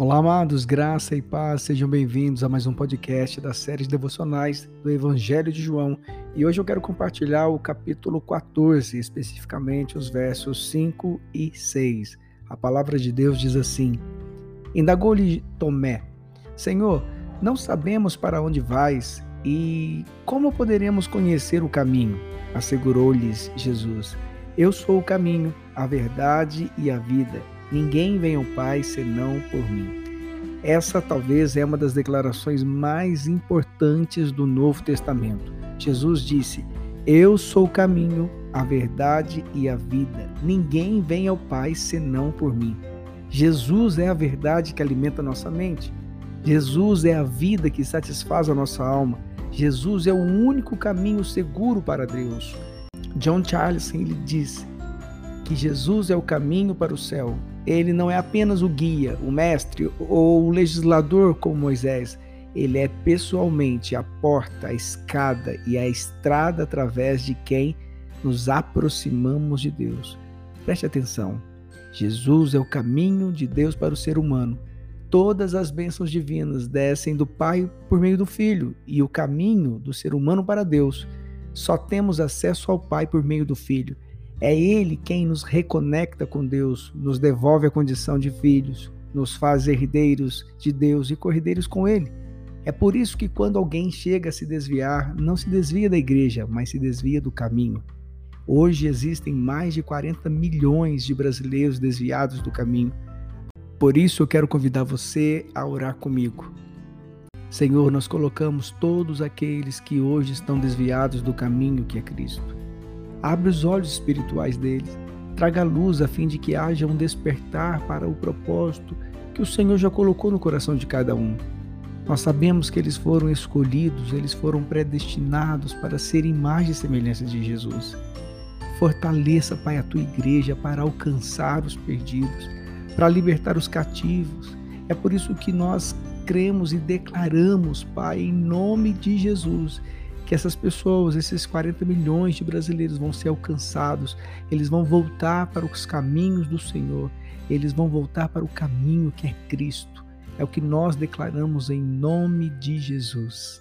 Olá, amados, graça e paz, sejam bem-vindos a mais um podcast da série de devocionais do Evangelho de João. E hoje eu quero compartilhar o capítulo 14, especificamente os versos 5 e 6. A palavra de Deus diz assim: Indagou-lhe Tomé, Senhor, não sabemos para onde vais e como poderemos conhecer o caminho? Assegurou-lhes Jesus: Eu sou o caminho, a verdade e a vida. Ninguém vem ao Pai senão por mim. Essa talvez é uma das declarações mais importantes do Novo Testamento. Jesus disse: Eu sou o caminho, a verdade e a vida. Ninguém vem ao Pai senão por mim. Jesus é a verdade que alimenta nossa mente. Jesus é a vida que satisfaz a nossa alma. Jesus é o único caminho seguro para Deus. John Charles ele diz que Jesus é o caminho para o céu. Ele não é apenas o guia, o mestre ou o legislador como Moisés. Ele é pessoalmente a porta, a escada e a estrada através de quem nos aproximamos de Deus. Preste atenção. Jesus é o caminho de Deus para o ser humano. Todas as bênçãos divinas descem do Pai por meio do Filho, e o caminho do ser humano para Deus. Só temos acesso ao Pai por meio do Filho. É Ele quem nos reconecta com Deus, nos devolve a condição de filhos, nos faz herdeiros de Deus e corredeiros com Ele. É por isso que quando alguém chega a se desviar, não se desvia da igreja, mas se desvia do caminho. Hoje existem mais de 40 milhões de brasileiros desviados do caminho. Por isso eu quero convidar você a orar comigo. Senhor, nós colocamos todos aqueles que hoje estão desviados do caminho que é Cristo. Abre os olhos espirituais deles, traga luz a fim de que haja um despertar para o propósito que o Senhor já colocou no coração de cada um. Nós sabemos que eles foram escolhidos, eles foram predestinados para ser imagem e semelhança de Jesus. Fortaleça, Pai, a tua igreja para alcançar os perdidos, para libertar os cativos. É por isso que nós cremos e declaramos, Pai, em nome de Jesus, que essas pessoas, esses 40 milhões de brasileiros vão ser alcançados, eles vão voltar para os caminhos do Senhor, eles vão voltar para o caminho que é Cristo. É o que nós declaramos em nome de Jesus.